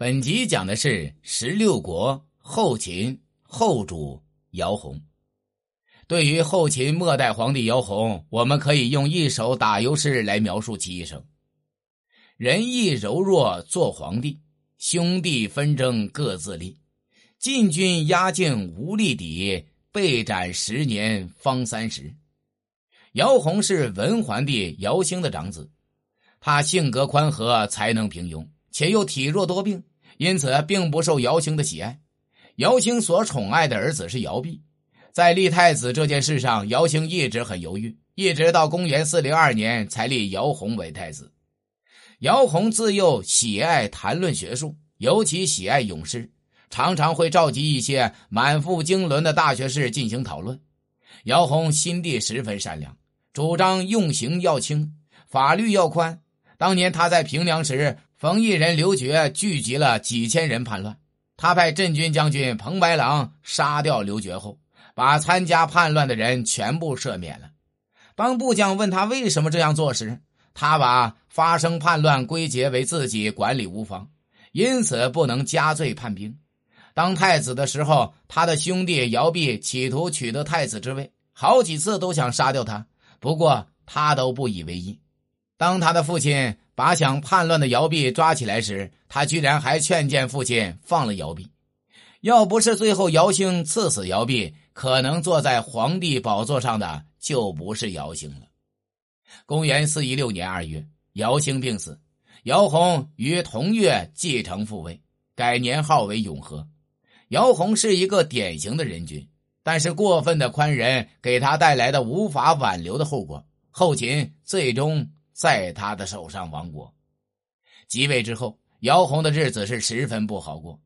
本集讲的是十六国后秦后主姚泓。对于后秦末代皇帝姚泓，我们可以用一首打油诗来描述其一生：仁义柔弱做皇帝，兄弟纷争各自立，晋军压境无力抵，被斩十年方三十。姚泓是文桓帝姚兴的长子，他性格宽和，才能平庸，且又体弱多病。因此，并不受姚兴的喜爱。姚兴所宠爱的儿子是姚弼，在立太子这件事上，姚兴一直很犹豫，一直到公元四零二年才立姚宏为太子。姚宏自幼喜爱谈论学术，尤其喜爱咏诗，常常会召集一些满腹经纶的大学士进行讨论。姚宏心地十分善良，主张用刑要轻，法律要宽。当年他在平凉时。冯异人刘觉聚集了几千人叛乱，他派镇军将军彭白狼杀掉刘觉后，把参加叛乱的人全部赦免了。当部将问他为什么这样做时，他把发生叛乱归结为自己管理无方，因此不能加罪叛兵。当太子的时候，他的兄弟姚弼企图取得太子之位，好几次都想杀掉他，不过他都不以为意。当他的父亲。把想叛乱的姚弼抓起来时，他居然还劝谏父亲放了姚弼。要不是最后姚兴赐死姚弼，可能坐在皇帝宝座上的就不是姚兴了。公元四一六年二月，姚兴病死，姚泓于同月继承父位，改年号为永和。姚泓是一个典型的人君，但是过分的宽仁给他带来的无法挽留的后果，后秦最终。在他的手上亡国，即位之后，姚泓的日子是十分不好过。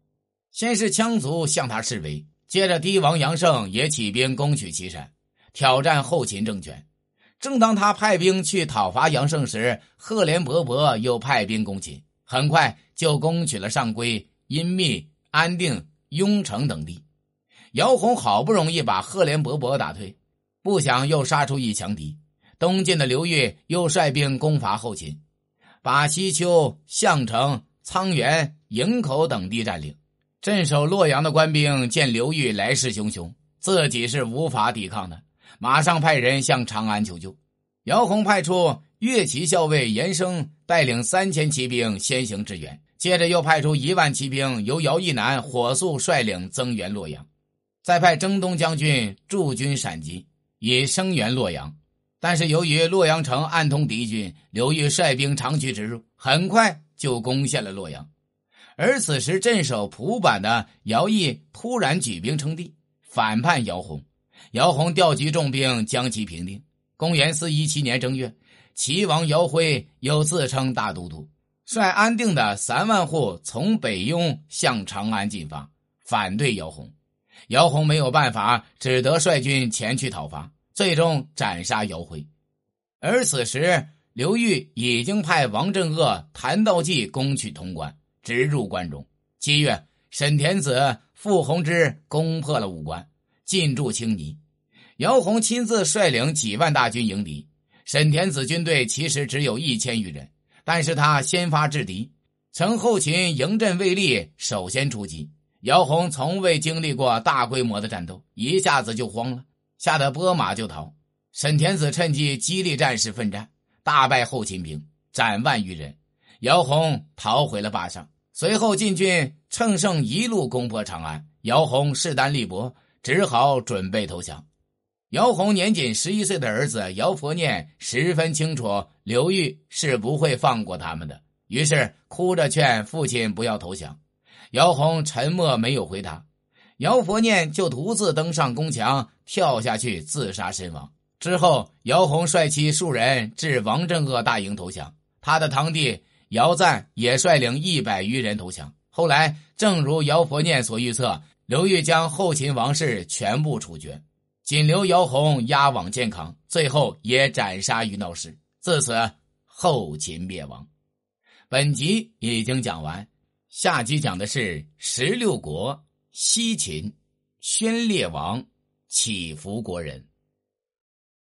先是羌族向他示威，接着帝王杨胜也起兵攻取岐山，挑战后秦政权。正当他派兵去讨伐杨胜时，赫连勃勃又派兵攻秦，很快就攻取了上邽、阴密、安定、雍城等地。姚泓好不容易把赫连勃勃打退，不想又杀出一强敌。东晋的刘裕又率兵攻伐后秦，把西丘、项城、沧源、营口等地占领。镇守洛阳的官兵见刘裕来势汹汹，自己是无法抵抗的，马上派人向长安求救。姚泓派出岳骑校尉严生带领三千骑兵先行支援，接着又派出一万骑兵由姚义南火速率领增援洛阳，再派征东将军驻军陕籍，以声援洛阳。但是由于洛阳城暗通敌军，刘裕率兵长驱直入，很快就攻陷了洛阳。而此时镇守蒲坂的姚毅突然举兵称帝，反叛姚泓。姚泓调集重兵将其平定。公元四一七年正月，齐王姚辉又自称大都督，率安定的三万户从北雍向长安进发，反对姚泓。姚泓没有办法，只得率军前去讨伐。最终斩杀姚辉，而此时刘裕已经派王镇恶、谭道济攻取潼关，直入关中。七月，沈田子、傅弘之攻破了武关，进驻青泥。姚泓亲自率领几万大军迎敌。沈田子军队其实只有一千余人，但是他先发制敌，趁后勤迎阵未立，首先出击。姚泓从未经历过大规模的战斗，一下子就慌了。吓得拨马就逃，沈田子趁机激励战士奋战，大败后秦兵，斩万余人。姚泓逃回了坝上，随后晋军乘胜一路攻破长安。姚泓势单力薄，只好准备投降。姚泓年仅十一岁的儿子姚佛念十分清楚刘裕是不会放过他们的，于是哭着劝父亲不要投降。姚泓沉默，没有回答。姚佛念就独自登上宫墙，跳下去自杀身亡。之后，姚泓率其数人至王镇恶大营投降，他的堂弟姚赞也率领一百余人投降。后来，正如姚佛念所预测，刘裕将后秦王室全部处决，仅留姚泓押往建康，最后也斩杀于闹市。自此，后秦灭亡。本集已经讲完，下集讲的是十六国。西秦，宣烈王，起服国人。